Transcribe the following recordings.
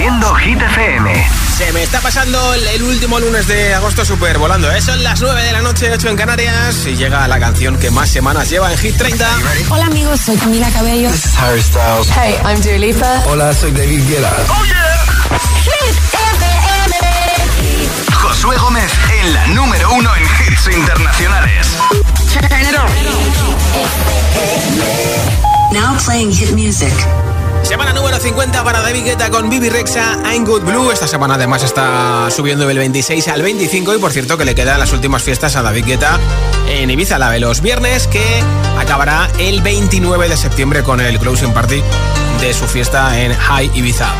Haciendo Hit FM. Se me está pasando el último lunes de agosto super volando. ¿eh? Son las 9 de la noche, 8 en Canarias. Y llega la canción que más semanas lleva en Hit 30. Hola amigos, soy Camila Cabello. This is Harry Styles. Hey, I'm Dua Lipa. Hola, soy David Guetta. ¡Oh, yeah! Hit FM. Josué Gómez en la número uno en hits internacionales. Turn it on. Now playing hit music. Semana número 50 para David Guetta con Bibi Rexa, I'm Good Blue. Esta semana además está subiendo del 26 al 25 y por cierto que le quedan las últimas fiestas a David Guetta en Ibiza, la de los viernes, que acabará el 29 de septiembre con el closing party de su fiesta en High Ibiza.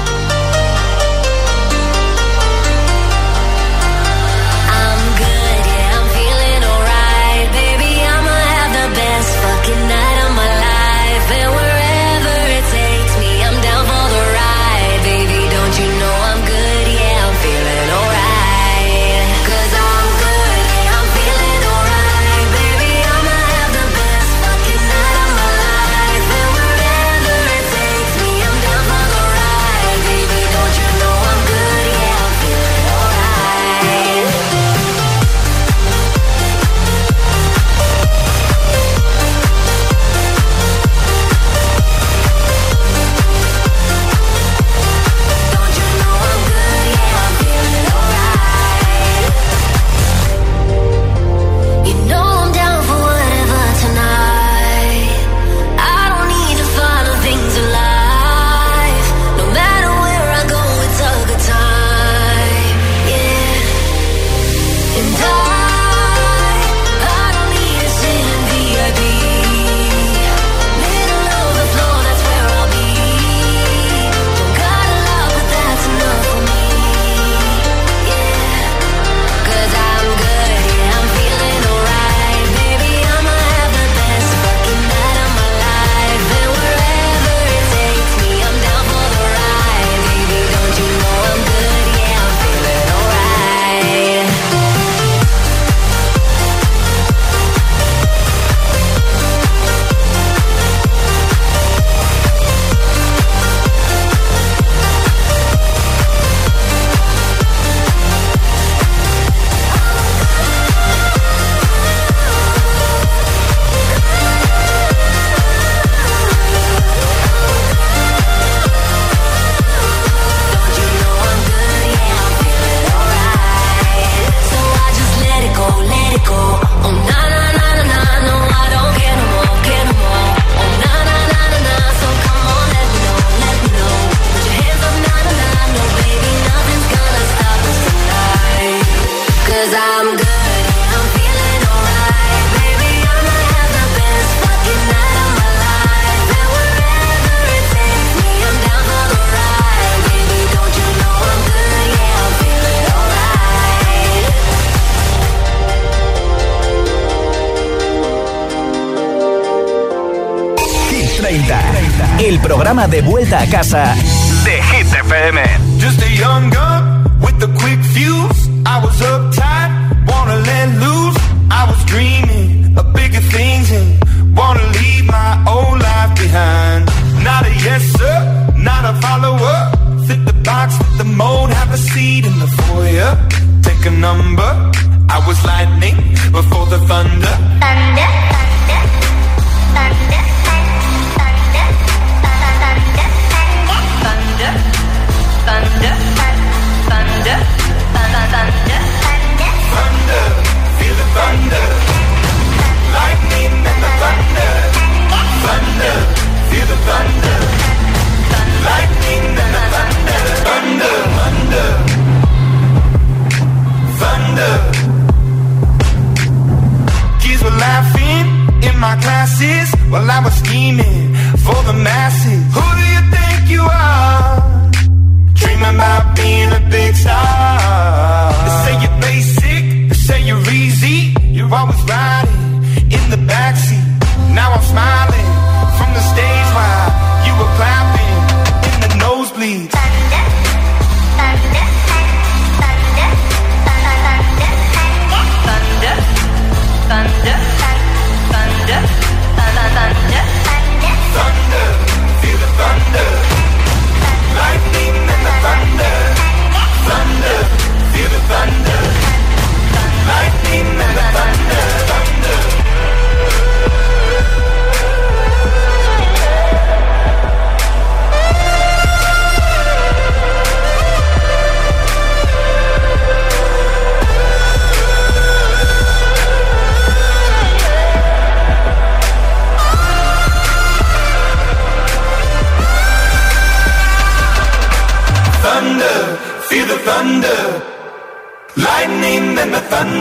Vuelta casa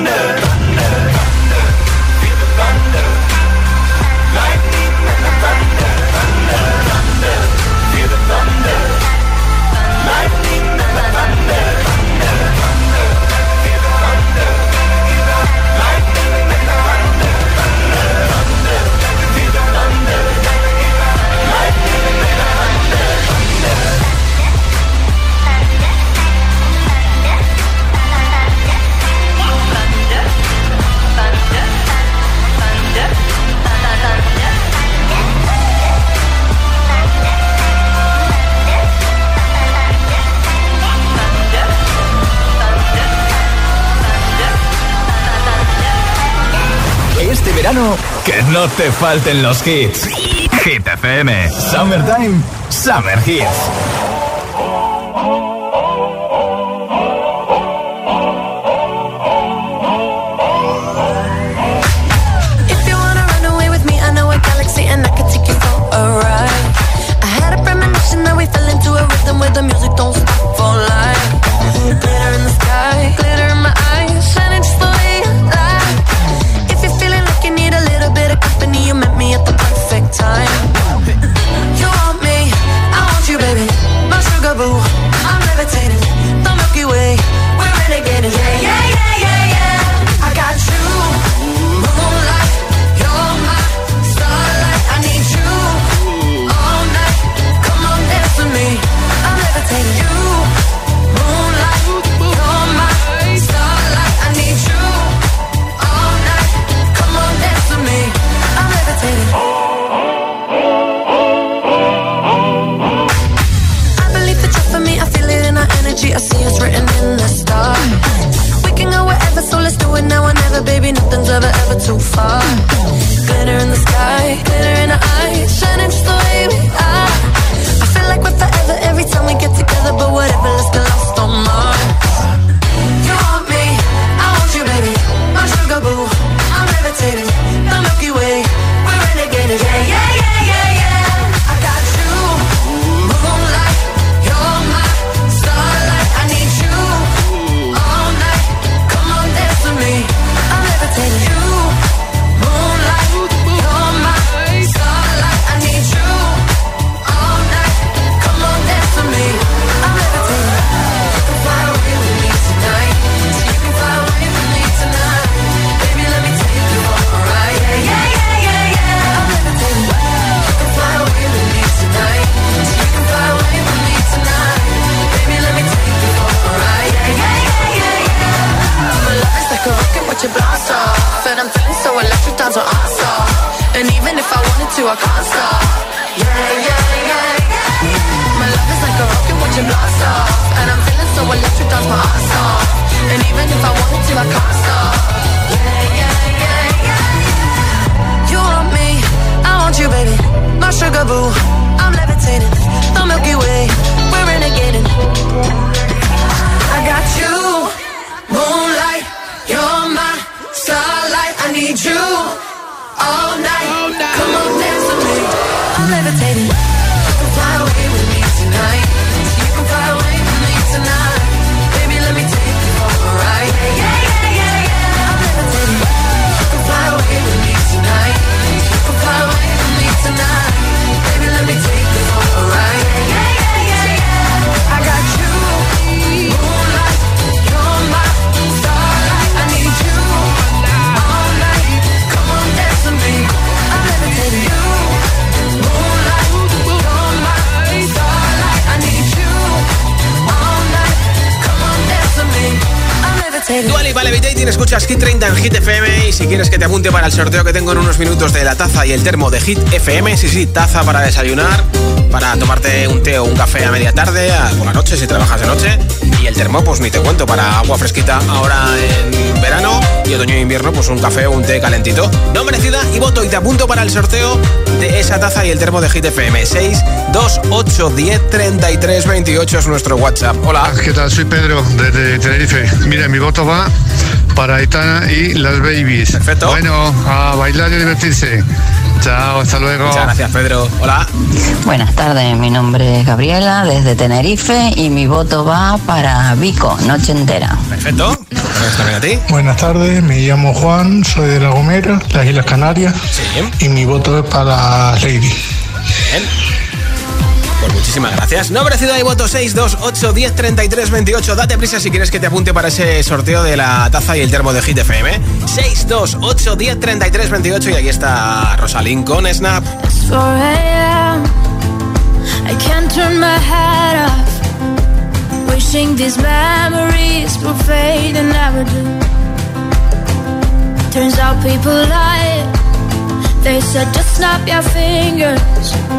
thunder. que no te falten los hits. Hit FM, Summertime, Summer Hits. escuchas 30 en Hit FM y si quieres que te apunte para el sorteo que tengo en unos minutos de la taza y el termo de Hit FM, sí, sí, taza para desayunar, para tomarte un té o un café a media tarde, a, la noche si trabajas de noche, y el termo, pues ni te cuento, para agua fresquita ahora en verano y otoño e invierno, pues un café o un té calentito. Nombre, ciudad y voto. Y te apunto para el sorteo de esa taza y el termo de Hit FM. 6 2 8 10 33 28 es nuestro WhatsApp. Hola. Ah, ¿Qué tal? Soy Pedro, desde Tenerife. Mira, mi voto va para Aitana y las Babies. Perfecto. Bueno, a bailar y divertirse. Chao, hasta luego. Muchas gracias, Pedro. Hola. Buenas tardes, mi nombre es Gabriela desde Tenerife y mi voto va para Vico, noche entera. Perfecto. También a ti. Buenas tardes, me llamo Juan, soy de La Gomera, las Islas Canarias. Sí. Y mi voto es para Lady. Bien. Pues muchísimas gracias. Nombre, ciudad y voto 628 10 33 28. Date prisa si quieres que te apunte para ese sorteo de la taza y el termo de Hit FM. 628 10 33 28. Y aquí está Rosalín con Snap. I can't turn my head off. Wishing these memories will fade and never do. Turns out people lie. They said just snap your fingers.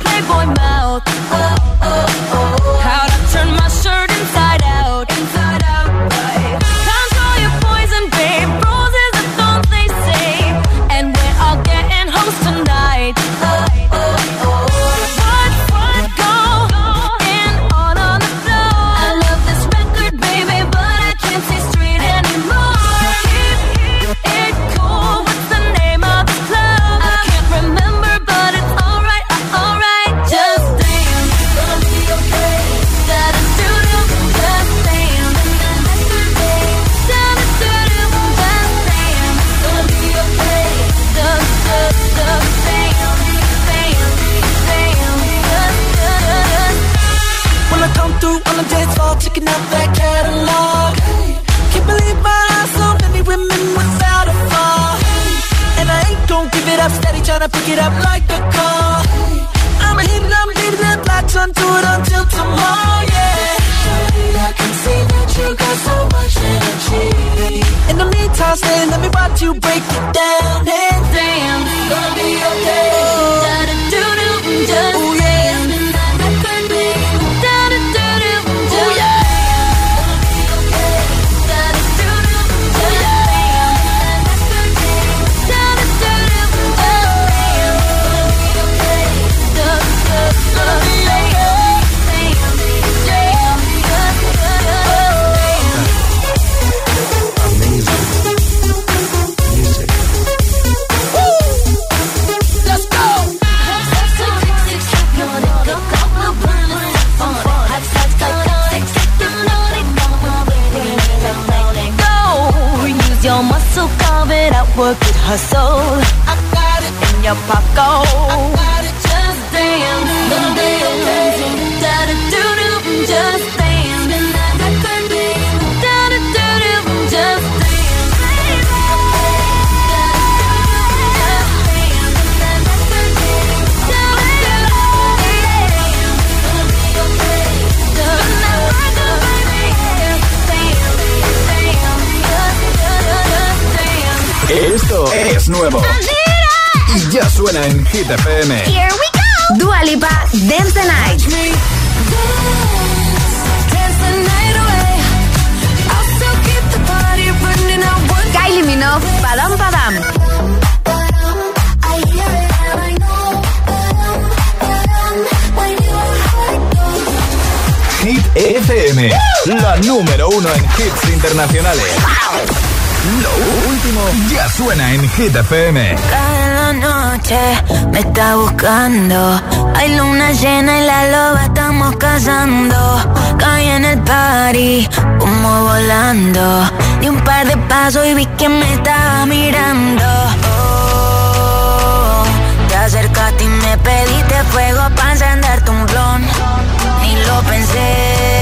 playboy mouth. Oh. your muscle, carve it out, work it, hustle. I got it in your pop go. I got it, just dance, the dance, da da do do, just. Dance. nuevo. Y ya suena en Hit FM. Here we go. Dua Lipa, Dance the Night. Kylie Minogue, Padam Padam. Hit FM, la número uno en hits internacionales. Lo último ya suena en Hit Cada noche me está buscando. Hay luna llena y la loba estamos cazando. Caí en el party, como volando. Di un par de pasos y vi que me estaba mirando. Oh, te acercaste y me pediste fuego para encender tu blon. Ni lo pensé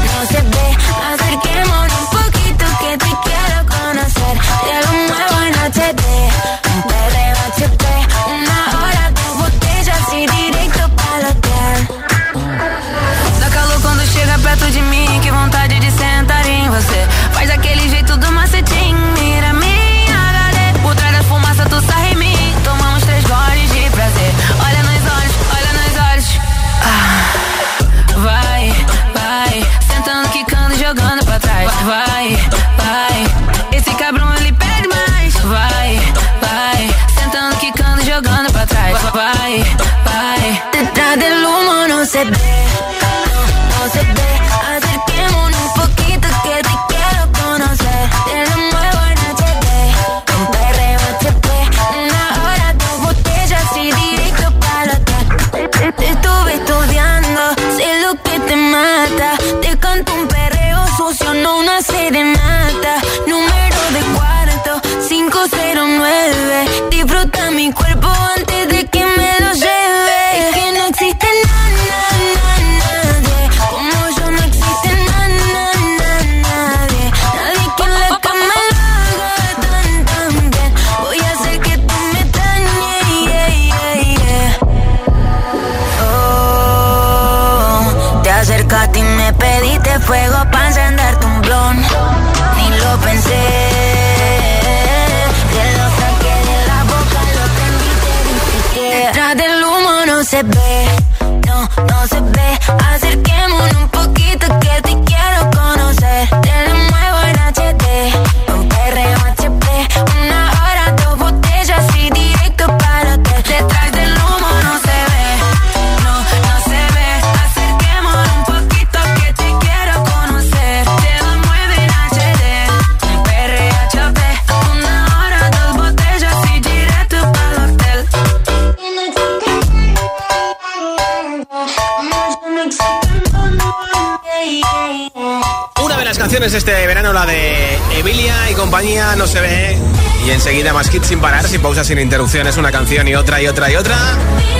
canciones de este verano, la de Emilia y compañía, no se ve. Y enseguida más hits sin parar, sin pausas, sin interrupciones, una canción y otra y otra y otra.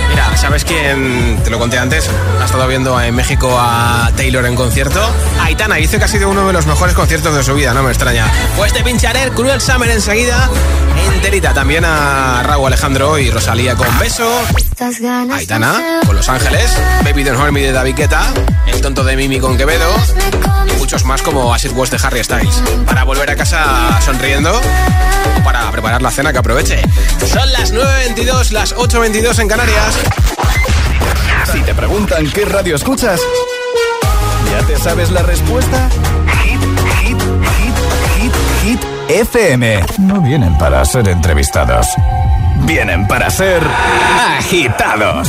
Mira, ¿sabes quién? Te lo conté antes. Ha estado viendo en México a Taylor en concierto. Aitana dice que ha sido uno de los mejores conciertos de su vida, no me extraña. Pues te pincharé Cruel Summer enseguida. Enterita también a Raúl Alejandro y Rosalía con beso. Aitana con Los Ángeles. Baby Don't Hurt Me de David Guetta. El tonto de Mimi con Quevedo. Y muchos más como Acid West de Harry Styles. Para volver a casa sonriendo o para preparar la cena que aproveche. Son las 9.22, las 8.22 en Canarias. Si te preguntan qué radio escuchas, ¿ya te sabes la respuesta? Hit, hit, hit, hit, hit, FM. No vienen para ser entrevistados. Vienen para ser agitados.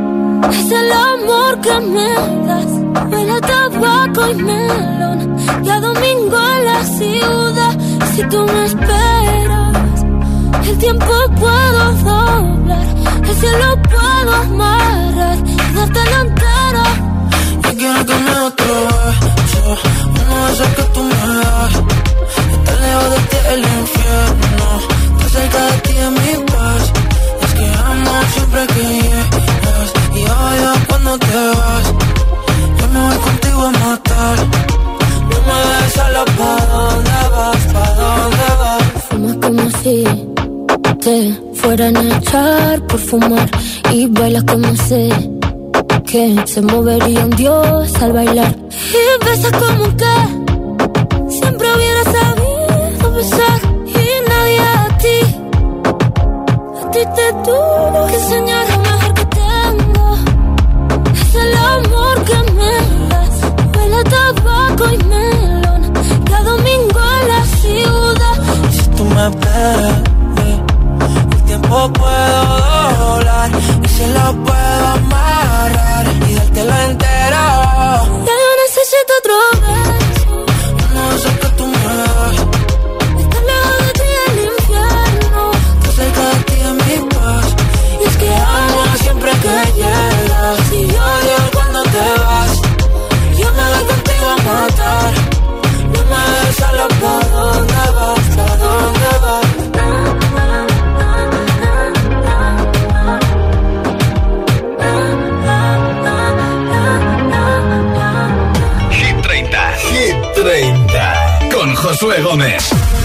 es el amor que me das. Huele a tabaco y melón, y a domingo en la ciudad. Si tú me esperas, el tiempo puedo doblar, el cielo puedo amarrar y darte la entera. Yo quiero que me otro beso, uno de esos que tú me das. Estar lejos de ti el infierno, estar cerca de ti es mi paz. Es que amo siempre que llegas y odio cuando te vas. Yo me voy contigo a matar. No me dejes solo, ¿pa' dónde vas? ¿Pa' dónde vas? Fumas como si te fueran a echar por fumar y bailas como sé que se movería un dios al bailar y besas como que siempre hubiera sabido besar y nadie a ti a ti te tuvo que enseñar amor que me das. Huele a tabaco y melón. Cada domingo en la ciudad. Si tú me esperas, el tiempo puedo doblar. Y se lo puedo amarrar y dártelo entero. ya yo necesito otro beso. Uno Josué Gómez.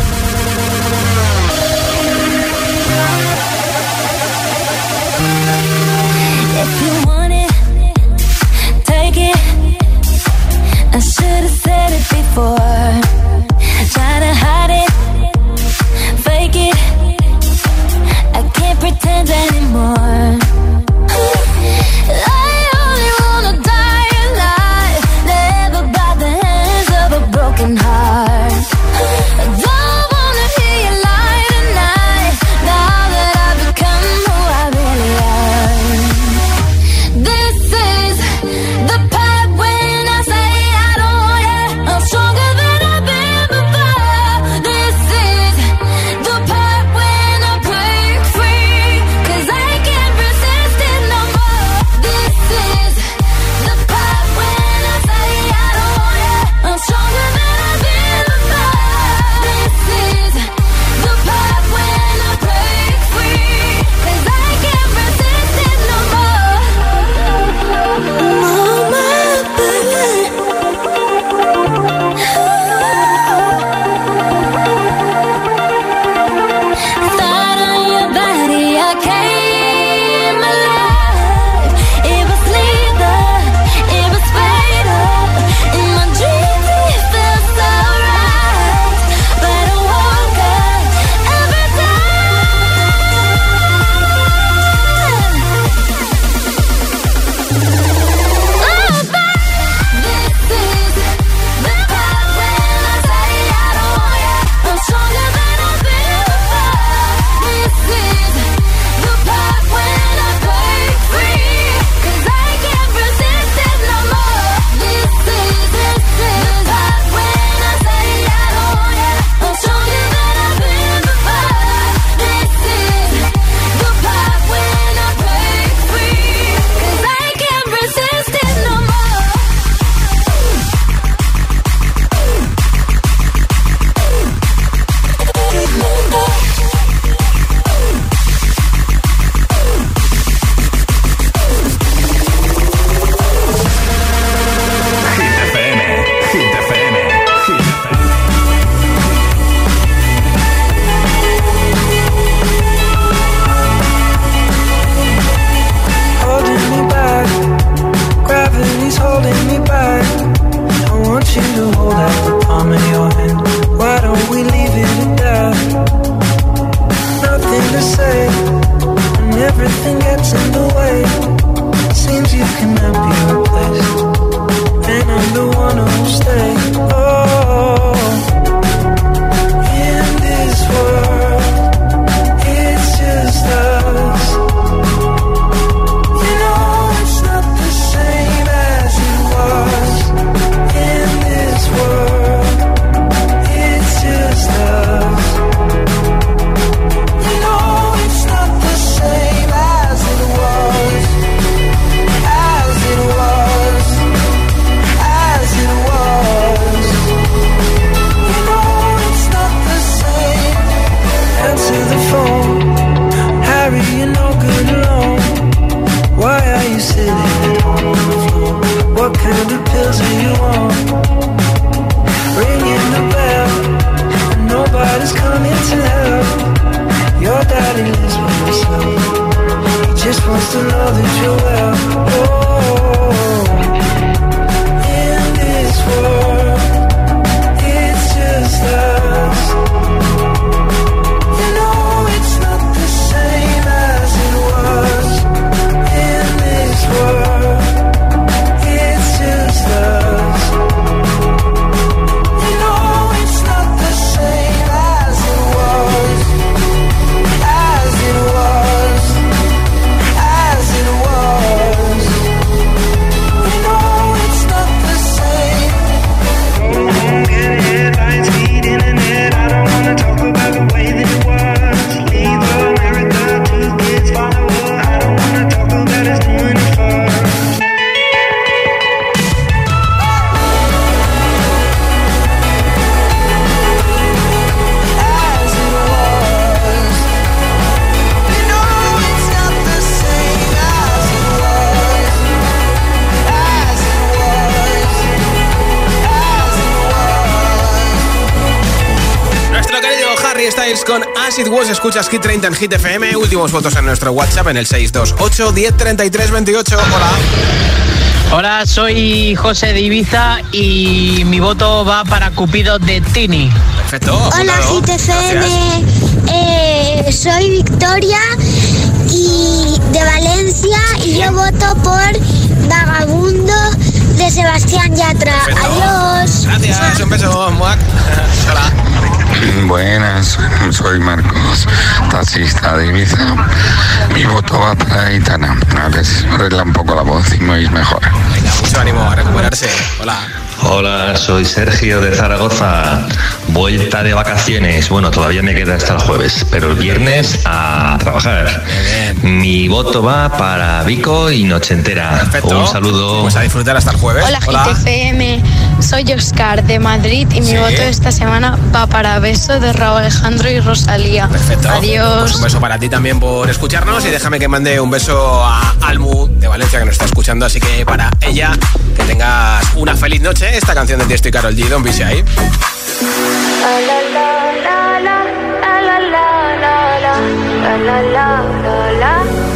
You sitting on the floor? What kind of pills are you on? Ringing the bell, and nobody's coming to help. Your daddy lives by himself. He just wants to know that you're well. Oh, in this world, Con As It Was, escuchas Hit 30 en Hit FM. Últimos votos en nuestro WhatsApp en el 628 1033 28. Hola. Hola, soy José de Ibiza y mi voto va para Cupido de Tini. Perfecto. Hola GTFM, eh, soy Victoria y de Valencia y yo voto por Vagabundo de Sebastián Yatra. Adiós. Gracias, un beso, Muac. Hola. Buenas, soy Marcos, taxista de Ibiza. Mi voto va para Aitana. A ver si arregla un poco la voz y me oís mejor. Venga, mucho ánimo a recuperarse. Hola. Hola, soy Sergio de Zaragoza. Vuelta de vacaciones. Bueno, todavía me queda hasta el jueves, pero el viernes a trabajar. Mi voto va para Vico y Nochentera. Un saludo. Pues a disfrutar hasta el jueves. Hola, GTFM, soy Oscar de Madrid y mi Sí. voto esta semana va para Beso de Raúl Alejandro y Rosalía. Perfecto. Adiós. Pues un beso para ti también por escucharnos y déjame que mande un beso a Almu de Valencia que nos está escuchando. Así que para ella, que tengas una feliz noche. Esta canción de Tiesto y Carol G, Don ahí. People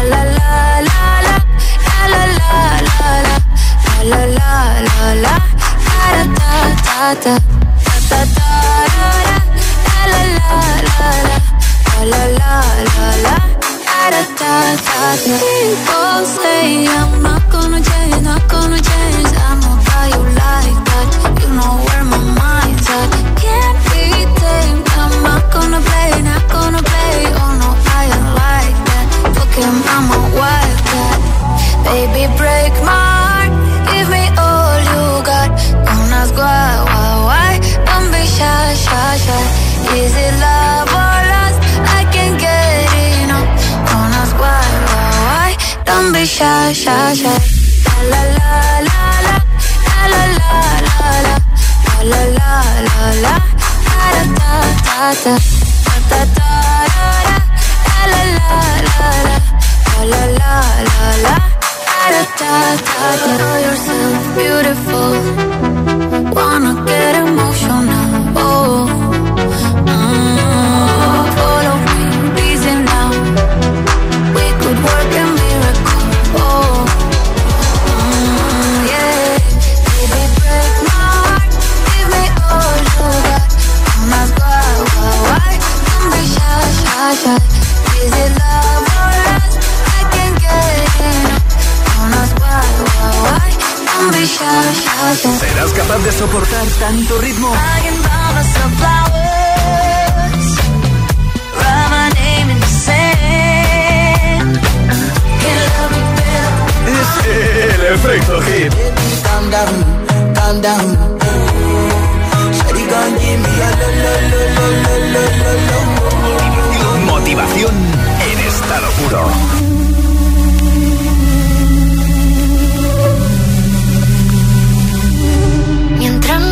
La la la la la la la la la la la la da da da da la la la la la la la la da. People say I'm not gonna change, not gonna change. I know how you like that. You know where my mind's at. Can't be tamed. I'm not gonna play, not shy, shy. La la la la la la la la la la la la la da da da da da da la la la la la la la la la da da da da. You're so beautiful. soportar tanto ritmo. Es el efecto hit. Motivación en estado puro.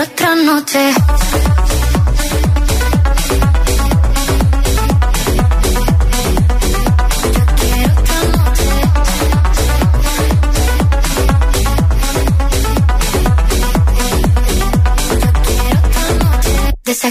otra noche.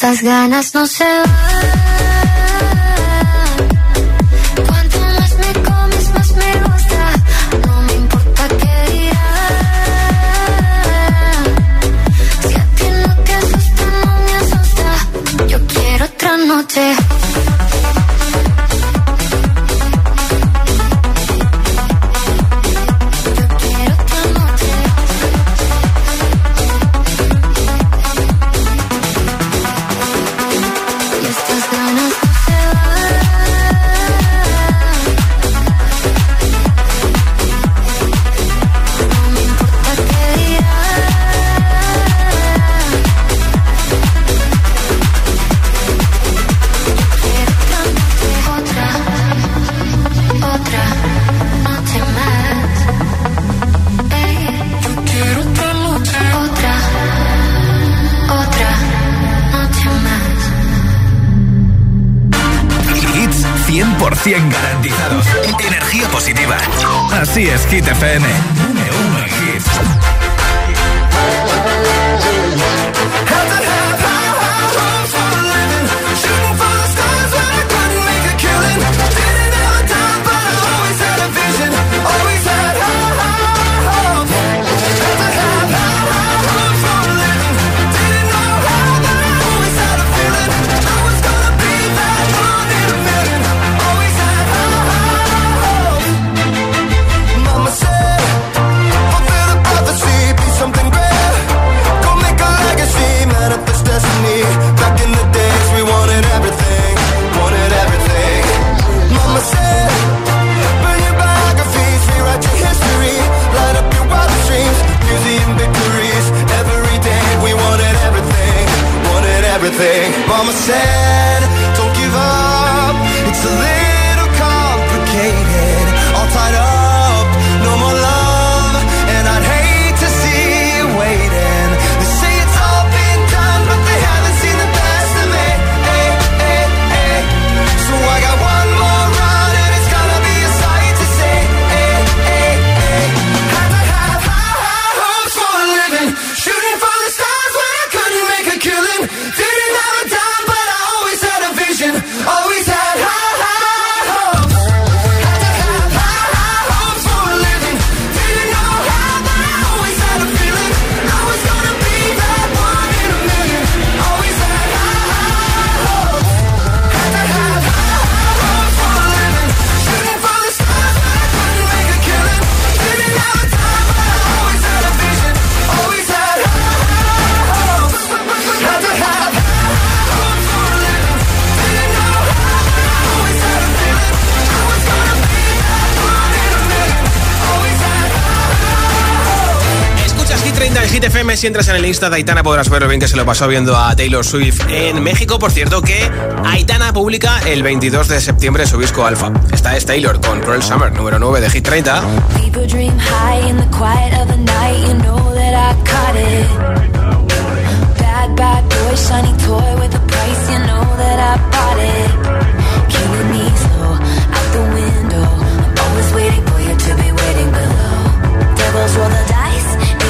Estas ganas no se van. Garantizados. Energía positiva. Así es, Hit FM. FM, si entras en el Insta de Aitana podrás ver lo bien que se lo pasó viendo a Taylor Swift en México. Por cierto que Aitana publica el 22 de septiembre su disco Alfa. Esta es Taylor con Cruel Summer, número 9 de Hit 30. Roll the dice.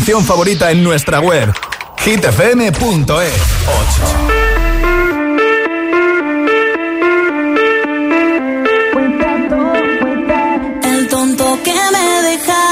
canción favorita en nuestra web hitfm.es 8 El tonto que me deja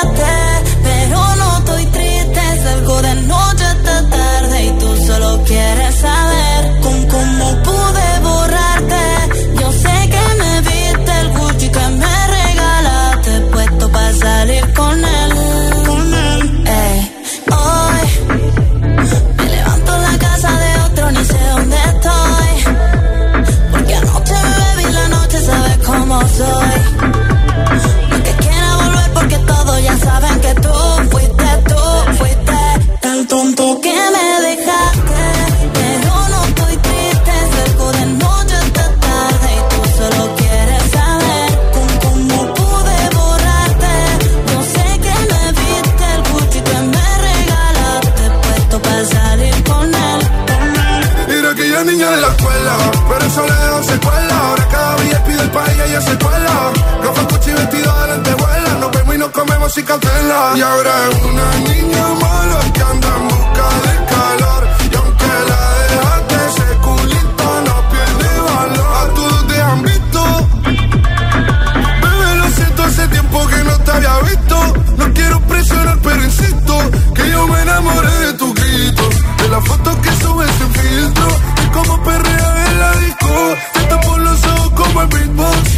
ella se cuela. Roja cuchi vestida de lentejuela. Nos vemos y nos comemos sin cancela. Y ahora es una niña mala que anda en busca de calor. Y aunque la dejaste, ese culito no pierde valor. A todos te han visto. Bebé, lo siento, hace tiempo que no te había visto. No quiero presionar, pero insisto. Que yo me enamoré de tu grito. De la foto que subes en filtro. Y como perrea en la disco. Te por los ojos como el beatbox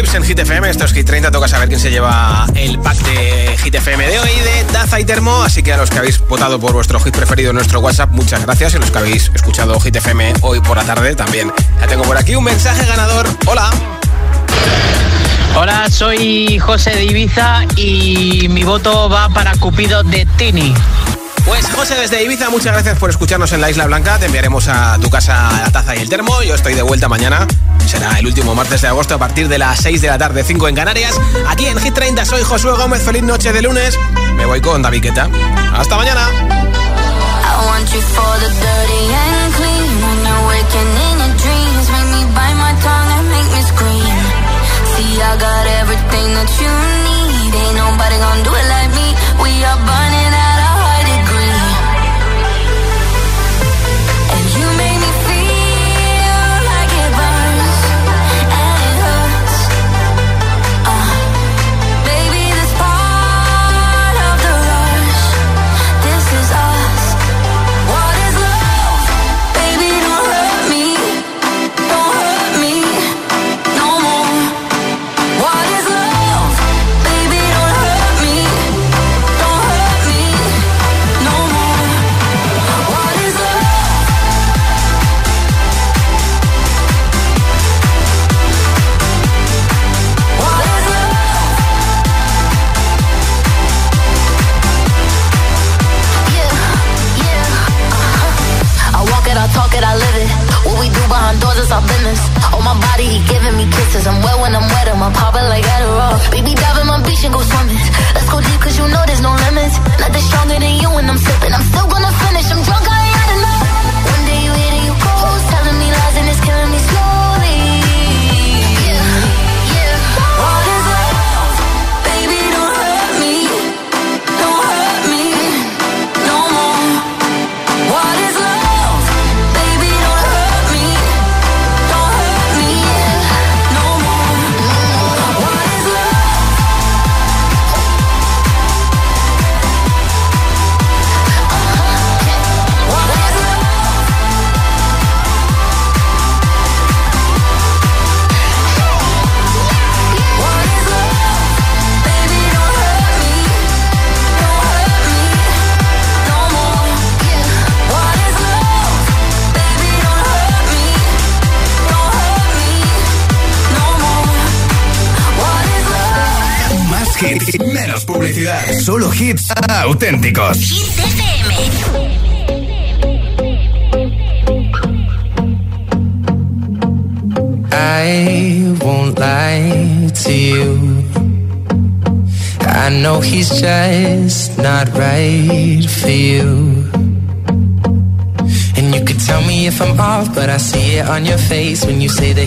Waves en Hit FM. Esto es Hit 30. Toca saber quién se lleva el pack de Hit de hoy de Taza y Termo. Así que a los que habéis votado por vuestro hit preferido en nuestro WhatsApp, muchas gracias. Y a los que habéis escuchado Hit hoy por la tarde también. Ya tengo por aquí un mensaje ganador. Hola. Hola, soy José de Ibiza y mi voto va para Cupido de Tini. Pues José desde Ibiza, muchas gracias por escucharnos en la Isla Blanca. Te enviaremos a tu casa la taza y el termo. Yo estoy de vuelta mañana. Será el último martes de agosto a partir de las 6 de la tarde, 5 en Canarias. Aquí en Hit 30 soy Josué Gómez. Feliz noche de lunes. Me voy con Daviqueta. Hasta mañana.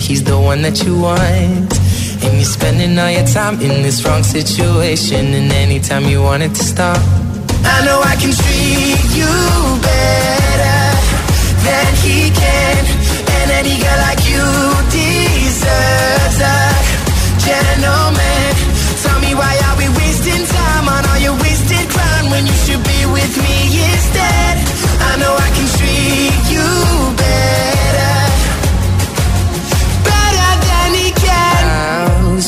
He's the one that you want. And you're spending all your time in this wrong situation, and anytime you want it to stop. I know I can treat you better than he can. And any girl like you deserves a gentleman. Tell me why are we wasting time on all your wasted crown when you should be with me instead? I know I can treat you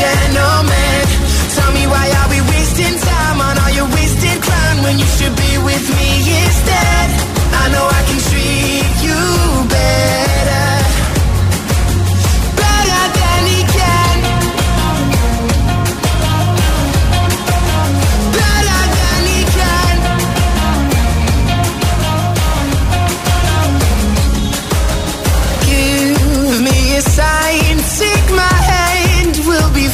Gentleman. Tell me why are we wasting time on all your wasted crown when you should be with me instead? I know I can treat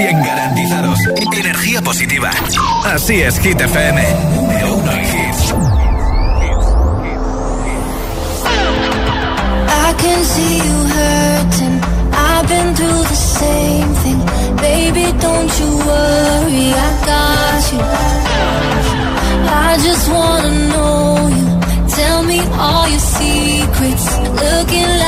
100% garantizados. Energía positiva. Así es, Hit FM. Número uno en hits. I can see you hurting. I've been through the same thing. Baby, don't you worry, I got you. I just wanna know you. Tell me all your secrets. Looking